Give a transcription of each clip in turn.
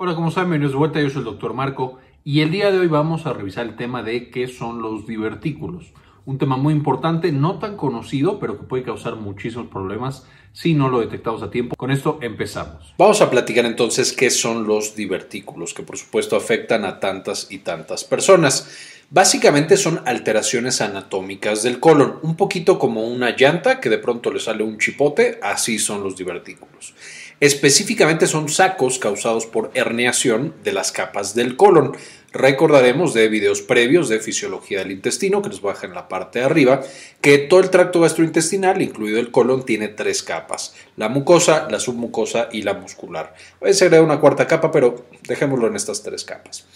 Hola, ¿cómo están? Bienvenidos de vuelta, yo soy el doctor Marco y el día de hoy vamos a revisar el tema de qué son los divertículos. Un tema muy importante, no tan conocido, pero que puede causar muchísimos problemas si no lo detectamos a tiempo. Con esto empezamos. Vamos a platicar entonces qué son los divertículos, que por supuesto afectan a tantas y tantas personas. Básicamente son alteraciones anatómicas del colon, un poquito como una llanta que de pronto le sale un chipote, así son los divertículos. Específicamente son sacos causados por herniación de las capas del colon. Recordaremos de videos previos de fisiología del intestino, que nos baja en la parte de arriba, que todo el tracto gastrointestinal, incluido el colon, tiene tres capas, la mucosa, la submucosa y la muscular. A veces se agrega una cuarta capa, pero dejémoslo en estas tres capas.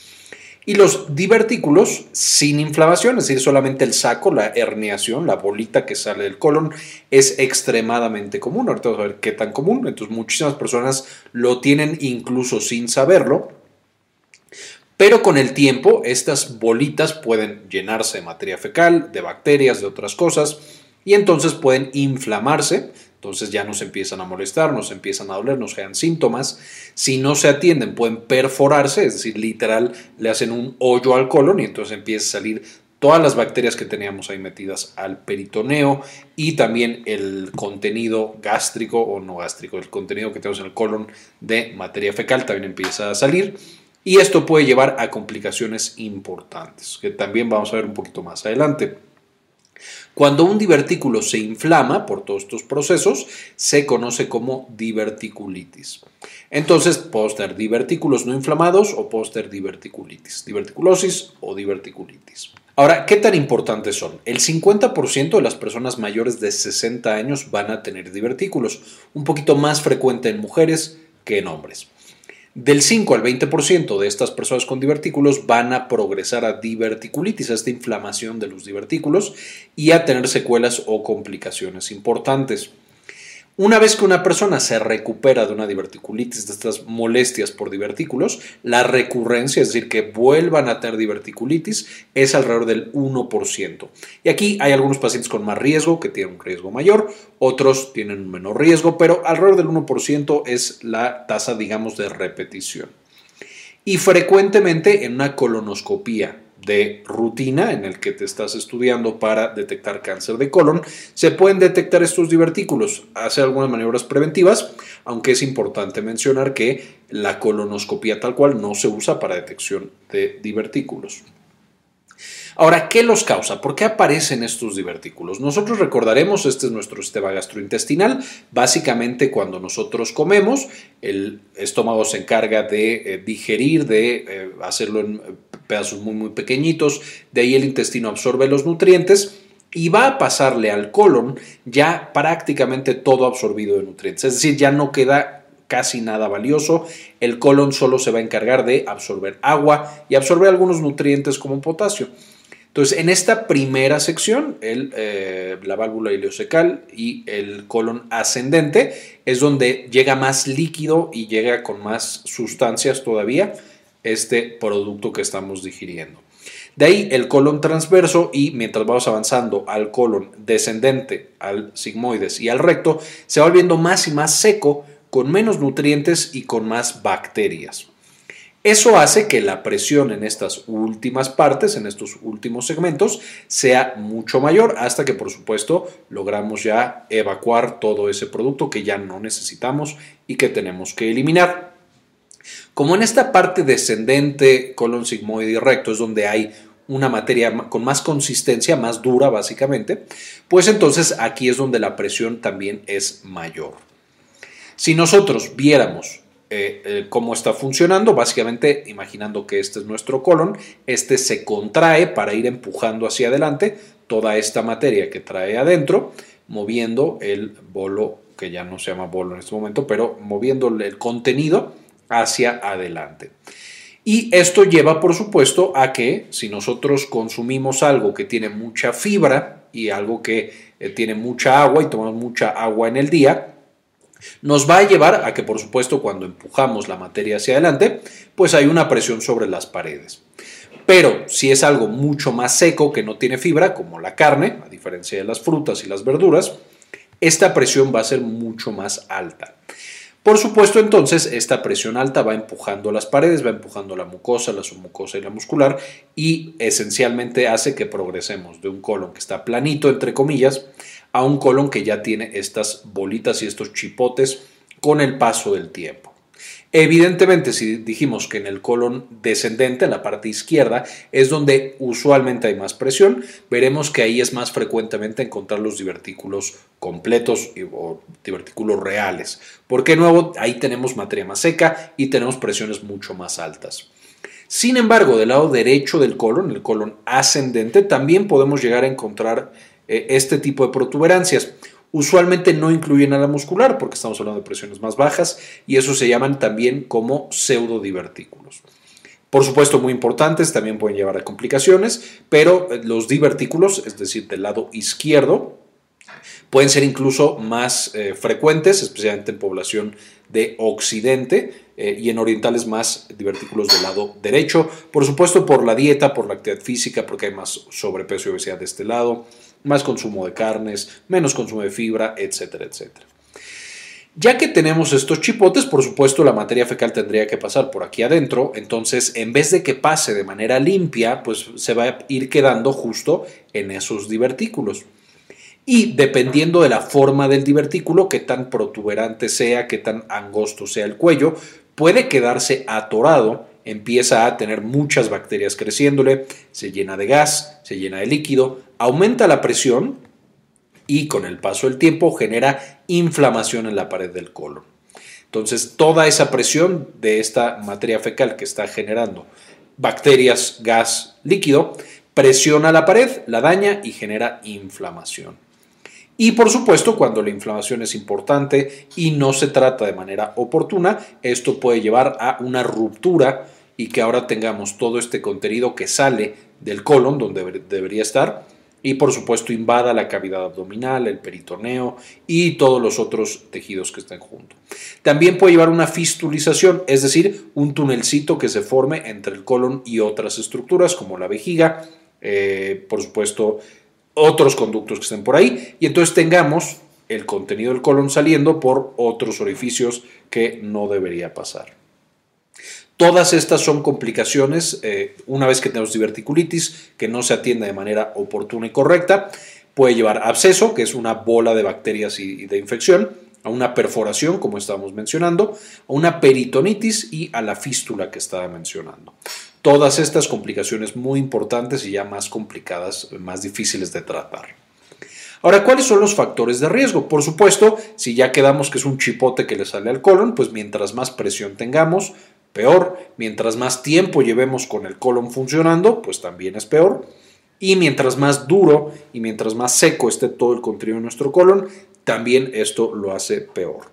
Y los divertículos sin inflamación, es decir, solamente el saco, la herniación, la bolita que sale del colon, es extremadamente común. Ahorita vamos a ver qué tan común. Entonces, muchísimas personas lo tienen incluso sin saberlo. Pero con el tiempo, estas bolitas pueden llenarse de materia fecal, de bacterias, de otras cosas, y entonces pueden inflamarse entonces ya nos empiezan a molestar, nos empiezan a doler, nos generan síntomas. Si no se atienden, pueden perforarse, es decir, literal, le hacen un hoyo al colon y entonces empieza a salir todas las bacterias que teníamos ahí metidas al peritoneo y también el contenido gástrico o no gástrico, el contenido que tenemos en el colon de materia fecal también empieza a salir. Y esto puede llevar a complicaciones importantes, que también vamos a ver un poquito más adelante. Cuando un divertículo se inflama por todos estos procesos, se conoce como diverticulitis. Entonces, puedo tener divertículos no inflamados o puedo diverticulitis, diverticulosis o diverticulitis. Ahora, ¿qué tan importantes son? El 50% de las personas mayores de 60 años van a tener divertículos, un poquito más frecuente en mujeres que en hombres. Del 5 al 20% de estas personas con divertículos van a progresar a diverticulitis, a esta inflamación de los divertículos y a tener secuelas o complicaciones importantes. Una vez que una persona se recupera de una diverticulitis, de estas molestias por divertículos, la recurrencia, es decir, que vuelvan a tener diverticulitis, es alrededor del 1%. Y aquí hay algunos pacientes con más riesgo, que tienen un riesgo mayor, otros tienen un menor riesgo, pero alrededor del 1% es la tasa, digamos, de repetición. Y frecuentemente en una colonoscopía de rutina en el que te estás estudiando para detectar cáncer de colon, se pueden detectar estos divertículos, hacer algunas maniobras preventivas, aunque es importante mencionar que la colonoscopia tal cual no se usa para detección de divertículos. Ahora, ¿qué los causa? ¿Por qué aparecen estos divertículos? Nosotros recordaremos, este es nuestro sistema gastrointestinal. Básicamente, cuando nosotros comemos, el estómago se encarga de eh, digerir, de eh, hacerlo en pedazos muy, muy pequeñitos. De ahí el intestino absorbe los nutrientes y va a pasarle al colon ya prácticamente todo absorbido de nutrientes. Es decir, ya no queda casi nada valioso. El colon solo se va a encargar de absorber agua y absorber algunos nutrientes como potasio. Entonces, en esta primera sección, el, eh, la válvula ileocecal y el colon ascendente es donde llega más líquido y llega con más sustancias todavía este producto que estamos digiriendo. De ahí el colon transverso y mientras vamos avanzando al colon descendente, al sigmoides y al recto, se va volviendo más y más seco, con menos nutrientes y con más bacterias. Eso hace que la presión en estas últimas partes, en estos últimos segmentos, sea mucho mayor hasta que por supuesto logramos ya evacuar todo ese producto que ya no necesitamos y que tenemos que eliminar. Como en esta parte descendente, colon sigmoide y recto es donde hay una materia con más consistencia, más dura básicamente, pues entonces aquí es donde la presión también es mayor. Si nosotros viéramos eh, eh, cómo está funcionando. Básicamente, imaginando que este es nuestro colon, este se contrae para ir empujando hacia adelante toda esta materia que trae adentro, moviendo el bolo, que ya no se llama bolo en este momento, pero moviendo el contenido hacia adelante. Y esto lleva, por supuesto, a que si nosotros consumimos algo que tiene mucha fibra y algo que eh, tiene mucha agua y tomamos mucha agua en el día, nos va a llevar a que, por supuesto, cuando empujamos la materia hacia adelante, pues hay una presión sobre las paredes. Pero si es algo mucho más seco que no tiene fibra, como la carne, a diferencia de las frutas y las verduras, esta presión va a ser mucho más alta. Por supuesto, entonces, esta presión alta va empujando las paredes, va empujando la mucosa, la submucosa y la muscular y esencialmente hace que progresemos de un colon que está planito, entre comillas, a un colon que ya tiene estas bolitas y estos chipotes con el paso del tiempo. Evidentemente, si dijimos que en el colon descendente, en la parte izquierda, es donde usualmente hay más presión, veremos que ahí es más frecuentemente encontrar los divertículos completos o divertículos reales, porque de nuevo ahí tenemos materia más seca y tenemos presiones mucho más altas. Sin embargo, del lado derecho del colon, el colon ascendente, también podemos llegar a encontrar eh, este tipo de protuberancias. Usualmente no incluyen a la muscular porque estamos hablando de presiones más bajas y eso se llaman también como pseudodivertículos. Por supuesto, muy importantes, también pueden llevar a complicaciones, pero eh, los divertículos, es decir, del lado izquierdo, pueden ser incluso más eh, frecuentes, especialmente en población de occidente eh, y en orientales más divertículos del lado derecho. Por supuesto, por la dieta, por la actividad física, porque hay más sobrepeso y obesidad de este lado más consumo de carnes, menos consumo de fibra, etcétera, etcétera. Ya que tenemos estos chipotes, por supuesto la materia fecal tendría que pasar por aquí adentro, entonces en vez de que pase de manera limpia, pues se va a ir quedando justo en esos divertículos. Y dependiendo de la forma del divertículo, qué tan protuberante sea, qué tan angosto sea el cuello, puede quedarse atorado empieza a tener muchas bacterias creciéndole, se llena de gas, se llena de líquido, aumenta la presión y con el paso del tiempo genera inflamación en la pared del colon. Entonces, toda esa presión de esta materia fecal que está generando bacterias, gas, líquido, presiona la pared, la daña y genera inflamación. Y por supuesto, cuando la inflamación es importante y no se trata de manera oportuna, esto puede llevar a una ruptura y que ahora tengamos todo este contenido que sale del colon, donde debería estar, y por supuesto invada la cavidad abdominal, el peritoneo y todos los otros tejidos que estén juntos. También puede llevar una fistulización, es decir, un tunelcito que se forme entre el colon y otras estructuras como la vejiga, eh, por supuesto otros conductos que estén por ahí, y entonces tengamos el contenido del colon saliendo por otros orificios que no debería pasar. Todas estas son complicaciones eh, una vez que tenemos diverticulitis que no se atiende de manera oportuna y correcta. Puede llevar a absceso, que es una bola de bacterias y de infección, a una perforación, como estábamos mencionando, a una peritonitis y a la fístula que estaba mencionando. Todas estas complicaciones muy importantes y ya más complicadas, más difíciles de tratar. Ahora, ¿cuáles son los factores de riesgo? Por supuesto, si ya quedamos que es un chipote que le sale al colon, pues mientras más presión tengamos, peor. Mientras más tiempo llevemos con el colon funcionando, pues también es peor. Y mientras más duro y mientras más seco esté todo el contenido de nuestro colon, también esto lo hace peor.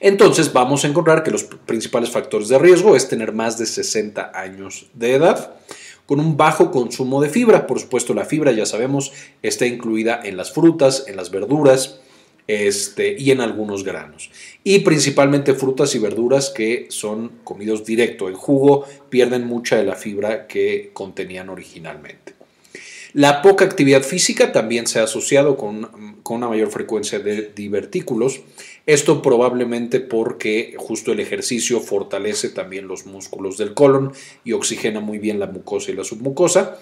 Entonces vamos a encontrar que los principales factores de riesgo es tener más de 60 años de edad, con un bajo consumo de fibra. Por supuesto, la fibra, ya sabemos, está incluida en las frutas, en las verduras, este, y en algunos granos. Y principalmente frutas y verduras que son comidos directo en jugo, pierden mucha de la fibra que contenían originalmente. La poca actividad física también se ha asociado con, con, una mayor frecuencia de divertículos. Esto probablemente porque justo el ejercicio fortalece también los músculos del colon y oxigena muy bien la mucosa y la submucosa.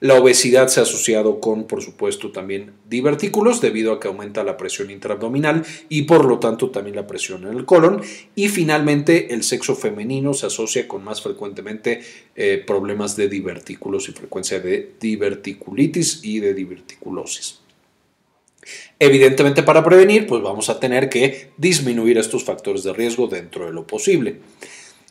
La obesidad se ha asociado con, por supuesto, también divertículos debido a que aumenta la presión intraabdominal y por lo tanto también la presión en el colon. Y finalmente el sexo femenino se asocia con más frecuentemente eh, problemas de divertículos y frecuencia de diverticulitis y de diverticulosis. Evidentemente para prevenir, pues vamos a tener que disminuir estos factores de riesgo dentro de lo posible.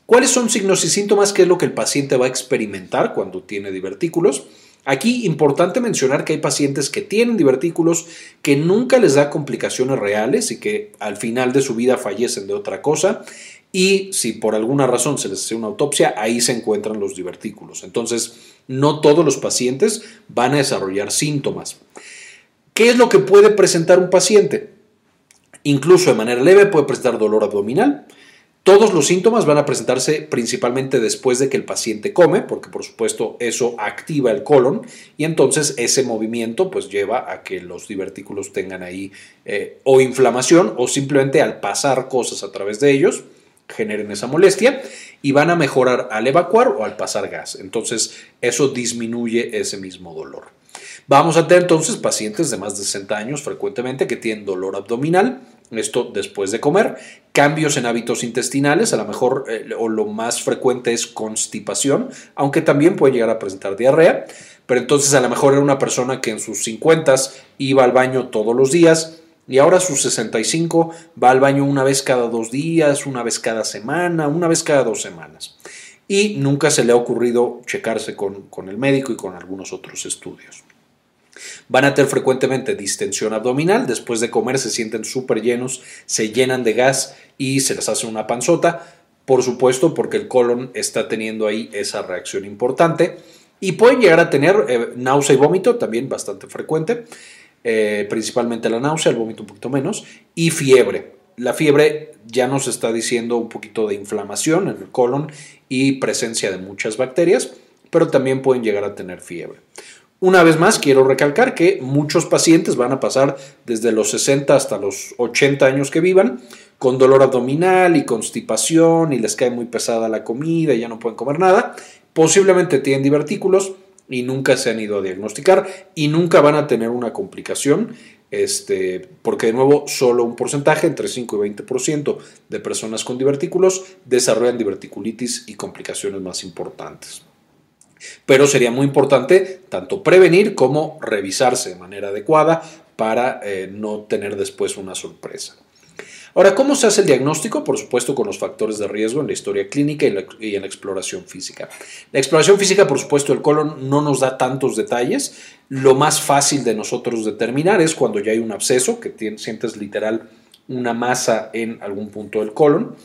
¿Cuáles son signos y síntomas? ¿Qué es lo que el paciente va a experimentar cuando tiene divertículos? Aquí importante mencionar que hay pacientes que tienen divertículos que nunca les da complicaciones reales y que al final de su vida fallecen de otra cosa y si por alguna razón se les hace una autopsia, ahí se encuentran los divertículos. Entonces, no todos los pacientes van a desarrollar síntomas. ¿Qué es lo que puede presentar un paciente? Incluso de manera leve puede presentar dolor abdominal, Todos los síntomas van a presentarse principalmente después de que el paciente come, porque por supuesto eso activa el colon y entonces ese movimiento pues lleva a que los divertículos tengan ahí eh, o inflamación o simplemente al pasar cosas a través de ellos generen esa molestia y van a mejorar al evacuar o al pasar gas. Entonces eso disminuye ese mismo dolor. Vamos a tener entonces pacientes de más de 60 años frecuentemente que tienen dolor abdominal, esto después de comer, cambios en hábitos intestinales, a lo mejor eh, o lo más frecuente es constipación, aunque también puede llegar a presentar diarrea, pero entonces a lo mejor era una persona que en sus 50 iba al baño todos los días y ahora a sus 65 va al baño una vez cada dos días, una vez cada semana, una vez cada dos semanas. Y nunca se le ha ocurrido checarse con, con el médico y con algunos otros estudios. Van a tener frecuentemente distensión abdominal, después de comer se sienten súper llenos, se llenan de gas y se les hace una panzota, por supuesto porque el colon está teniendo ahí esa reacción importante y pueden llegar a tener eh, náusea y vómito, también bastante frecuente, eh, principalmente la náusea, el vómito un poquito menos, y fiebre. La fiebre ya nos está diciendo un poquito de inflamación en el colon y presencia de muchas bacterias, pero también pueden llegar a tener fiebre. Una vez más, quiero recalcar que muchos pacientes van a pasar desde los 60 hasta los 80 años que vivan con dolor abdominal y constipación y les cae muy pesada la comida y ya no pueden comer nada. Posiblemente tienen divertículos y nunca se han ido a diagnosticar y nunca van a tener una complicación, este, porque de nuevo solo un porcentaje, entre 5 y 20% de personas con divertículos desarrollan diverticulitis y complicaciones más importantes. Pero sería muy importante tanto prevenir como revisarse de manera adecuada para eh, no tener después una sorpresa. Ahora, ¿cómo se hace el diagnóstico? Por supuesto, con los factores de riesgo en la historia clínica y, en la exploración física. La exploración física, por supuesto, el colon no nos da tantos detalles. Lo más fácil de nosotros determinar es cuando ya hay un absceso, que sientes literal una masa en algún punto del colon.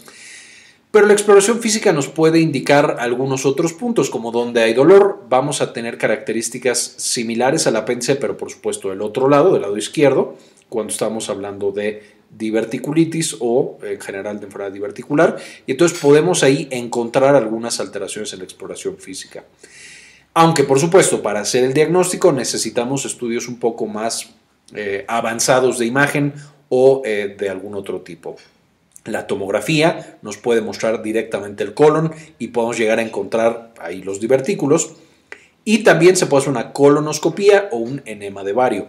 Pero la exploración física nos puede indicar algunos otros puntos, como donde hay dolor, vamos a tener características similares al apéndice, pero por supuesto del otro lado, del lado izquierdo, cuando estamos hablando de diverticulitis o en general de enfermedad diverticular, y entonces podemos ahí encontrar algunas alteraciones en la exploración física. Aunque por supuesto para hacer el diagnóstico necesitamos estudios un poco más eh, avanzados de imagen o eh, de algún otro tipo. La tomografía nos puede mostrar directamente el colon y podemos llegar a encontrar ahí los divertículos. Y también se puede hacer una colonoscopía o un enema de vario.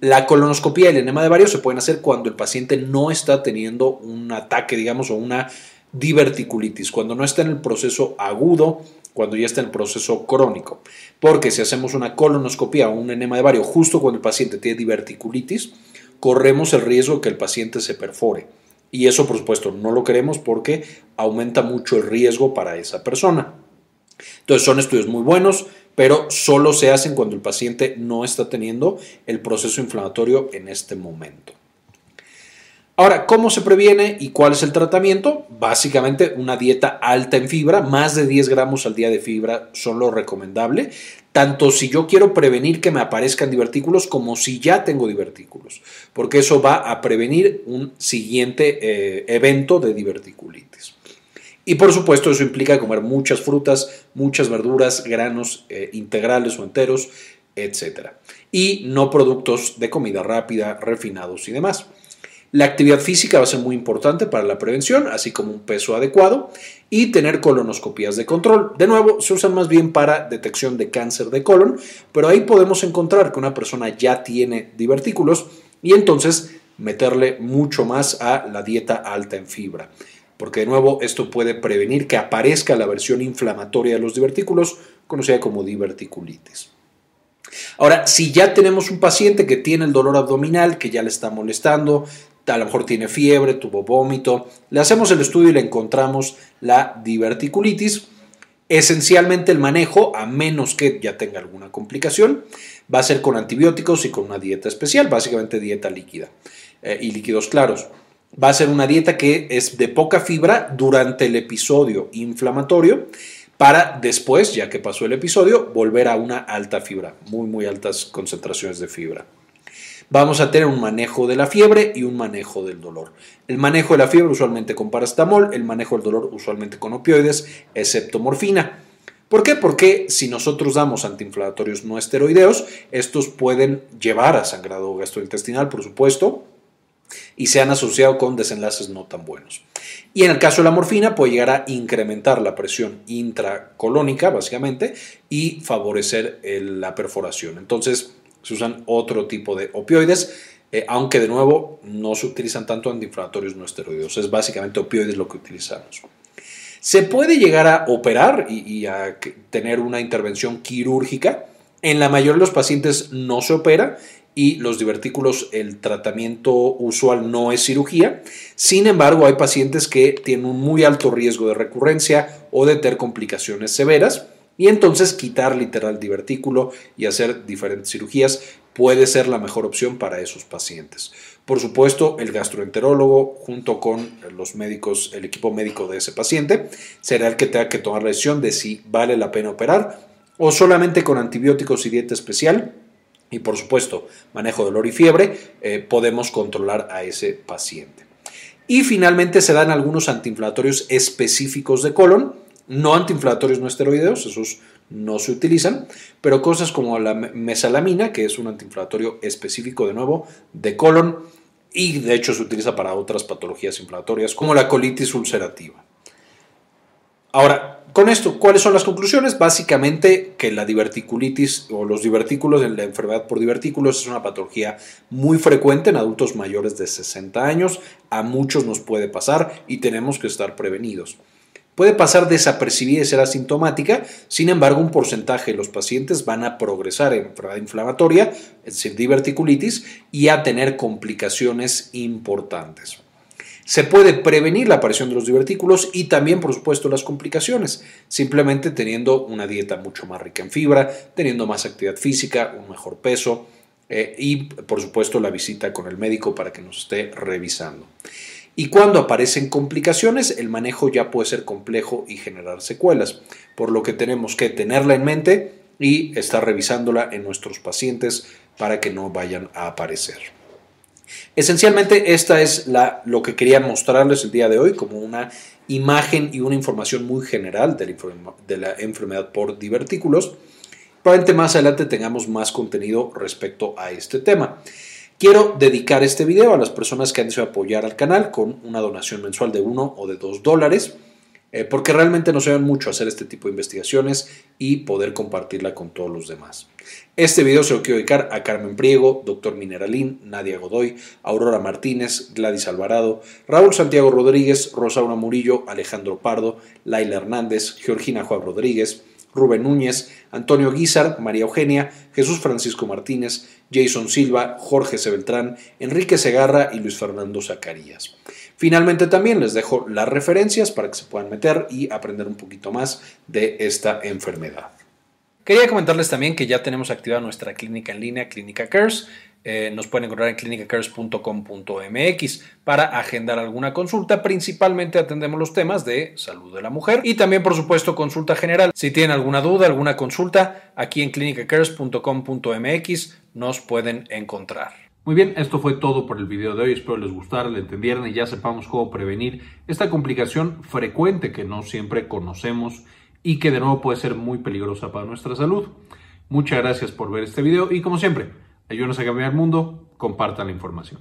La colonoscopía y el enema de vario se pueden hacer cuando el paciente no está teniendo un ataque, digamos, o una diverticulitis, cuando no está en el proceso agudo, cuando ya está en el proceso crónico. Porque si hacemos una colonoscopía o un enema de vario justo cuando el paciente tiene diverticulitis, corremos el riesgo de que el paciente se perfore. Y eso, por supuesto, no lo queremos porque aumenta mucho el riesgo para esa persona. Entonces, son estudios muy buenos, pero solo se hacen cuando el paciente no está teniendo el proceso inflamatorio en este momento. Ahora, ¿cómo se previene y cuál es el tratamiento? Básicamente una dieta alta en fibra, más de 10 gramos al día de fibra son lo recomendable, tanto si yo quiero prevenir que me aparezcan divertículos como si ya tengo divertículos, porque eso va a prevenir un siguiente eh, evento de diverticulitis. Y por supuesto eso implica comer muchas frutas, muchas verduras, granos eh, integrales o enteros, etc. Y no productos de comida rápida, refinados y demás. La actividad física va a ser muy importante para la prevención, así como un peso adecuado y tener colonoscopías de control. De nuevo, se usan más bien para detección de cáncer de colon, pero ahí podemos encontrar que una persona ya tiene divertículos y entonces meterle mucho más a la dieta alta en fibra. Porque de nuevo, esto puede prevenir que aparezca la versión inflamatoria de los divertículos, conocida como diverticulitis. Ahora, si ya tenemos un paciente que tiene el dolor abdominal, que ya le está molestando, a lo mejor tiene fiebre, tuvo vómito, le hacemos el estudio y le encontramos la diverticulitis. Esencialmente el manejo, a menos que ya tenga alguna complicación, va a ser con antibióticos y con una dieta especial, básicamente dieta líquida eh, y líquidos claros. Va a ser una dieta que es de poca fibra durante el episodio inflamatorio para después, ya que pasó el episodio, volver a una alta fibra, muy muy altas concentraciones de fibra. vamos a tener un manejo de la fiebre y un manejo del dolor. El manejo de la fiebre usualmente con paracetamol, el manejo del dolor usualmente con opioides, excepto morfina. ¿Por qué? Porque si nosotros damos antiinflamatorios no esteroideos, estos pueden llevar a sangrado gastrointestinal, por supuesto, y se han asociado con desenlaces no tan buenos. Y en el caso de la morfina puede llegar a incrementar la presión intracolónica, básicamente, y favorecer la perforación. Entonces, se usan otro tipo de opioides, eh, aunque de nuevo no se utilizan tanto antiinflamatorios no esteroideos. Es básicamente opioides lo que utilizamos. Se puede llegar a operar y, a tener una intervención quirúrgica. En la mayoría de los pacientes no se opera y los divertículos, el tratamiento usual no es cirugía. Sin embargo, hay pacientes que tienen un muy alto riesgo de recurrencia o de tener complicaciones severas. Y entonces quitar literal divertículo y hacer diferentes cirugías puede ser la mejor opción para esos pacientes. Por supuesto, el gastroenterólogo, junto con los médicos, el equipo médico de ese paciente, será el que tenga que tomar la decisión de si vale la pena operar o solamente con antibióticos y dieta especial. Y por supuesto, manejo dolor y fiebre, eh, podemos controlar a ese paciente. Y finalmente se dan algunos antiinflamatorios específicos de colon, no antiinflamatorios no esteroideos, esos no se utilizan, pero cosas como la mesalamina, que es un antiinflamatorio específico de nuevo de colon, y de hecho se utiliza para otras patologías inflamatorias como la colitis ulcerativa. Ahora, con esto, ¿cuáles son las conclusiones? Básicamente que la diverticulitis o los divertículos la enfermedad por divertículos es una patología muy frecuente en adultos mayores de 60 años, a muchos nos puede pasar y tenemos que estar prevenidos. Puede pasar desapercibida y ser asintomática, sin embargo, un porcentaje de los pacientes van a progresar en enfermedad inflamatoria, es decir, diverticulitis, y a tener complicaciones importantes. Se puede prevenir la aparición de los divertículos y también, por supuesto, las complicaciones, simplemente teniendo una dieta mucho más rica en fibra, teniendo más actividad física, un mejor peso eh, y, por supuesto, la visita con el médico para que nos esté revisando. Y cuando aparecen complicaciones, el manejo ya puede ser complejo y generar secuelas, por lo que tenemos que tenerla en mente y estar revisándola en nuestros pacientes para que no vayan a aparecer. Esencialmente, esta es la, lo que quería mostrarles el día de hoy como una imagen y una información muy general de la, de la enfermedad por divertículos. Probablemente más adelante tengamos más contenido respecto a este tema. Quiero dedicar este video a las personas que han deseado apoyar al canal con una donación mensual de 1 o de 2 dólares, eh, porque realmente nos ayudan mucho a hacer este tipo de investigaciones y poder compartirla con todos los demás. Este video se lo quiero dedicar a Carmen Priego, Dr. Mineralín, Nadia Godoy, Aurora Martínez, Gladys Alvarado, Raúl Santiago Rodríguez, Rosaura Murillo, Alejandro Pardo, Laila Hernández, Georgina Juan Rodríguez, Rubén Núñez, Antonio Guizar, María Eugenia, Jesús Francisco Martínez, Jason Silva, Jorge Sebeltrán, Enrique Segarra y Luis Fernando Zacarías. Finalmente también les dejo las referencias para que se puedan meter y aprender un poquito más de esta enfermedad. Quería comentarles también que ya tenemos activada nuestra clínica en línea, Clínica Cares. Eh, nos pueden encontrar en clinicacares.com.mx para agendar alguna consulta. Principalmente atendemos los temas de salud de la mujer y también, por supuesto, consulta general. Si tienen alguna duda, alguna consulta, aquí en clinicacares.com.mx nos pueden encontrar. Muy bien, esto fue todo por el video de hoy. Espero les gustara, le entendieran y ya sepamos cómo prevenir esta complicación frecuente que no siempre conocemos y que de nuevo puede ser muy peligrosa para nuestra salud. Muchas gracias por ver este video y como siempre, ayúdenos a cambiar el mundo, compartan la información.